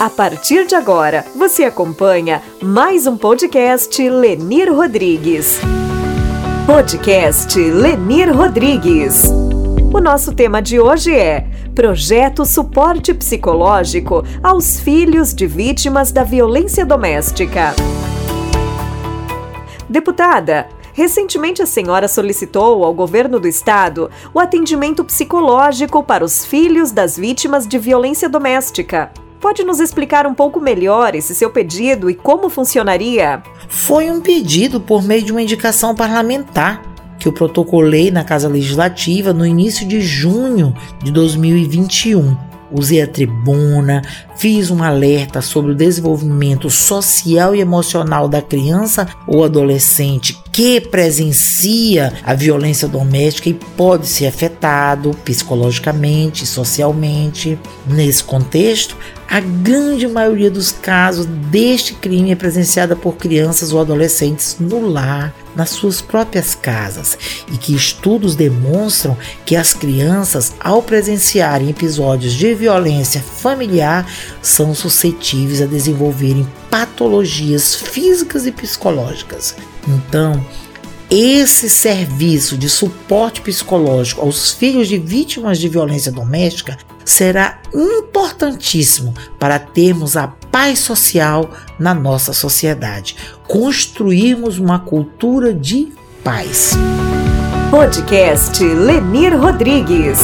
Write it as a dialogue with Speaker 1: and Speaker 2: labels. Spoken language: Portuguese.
Speaker 1: A partir de agora, você acompanha mais um podcast Lenir Rodrigues. Podcast Lenir Rodrigues. O nosso tema de hoje é Projeto Suporte Psicológico aos Filhos de Vítimas da Violência Doméstica. Deputada, Recentemente, a senhora solicitou ao governo do estado o atendimento psicológico para os filhos das vítimas de violência doméstica. Pode nos explicar um pouco melhor esse seu pedido e como funcionaria?
Speaker 2: Foi um pedido por meio de uma indicação parlamentar que eu protocolei na Casa Legislativa no início de junho de 2021 usei a tribuna, fiz um alerta sobre o desenvolvimento social e emocional da criança ou adolescente que presencia a violência doméstica e pode ser afetado psicologicamente, socialmente. Nesse contexto, a grande maioria dos casos deste crime é presenciada por crianças ou adolescentes no lar, nas suas próprias casas, e que estudos demonstram que as crianças, ao presenciarem episódios de violência familiar, são suscetíveis a desenvolverem patologias físicas e psicológicas. Então, esse serviço de suporte psicológico aos filhos de vítimas de violência doméstica será importantíssimo para termos a paz social na nossa sociedade, construirmos uma cultura de paz.
Speaker 1: Podcast Lenir Rodrigues.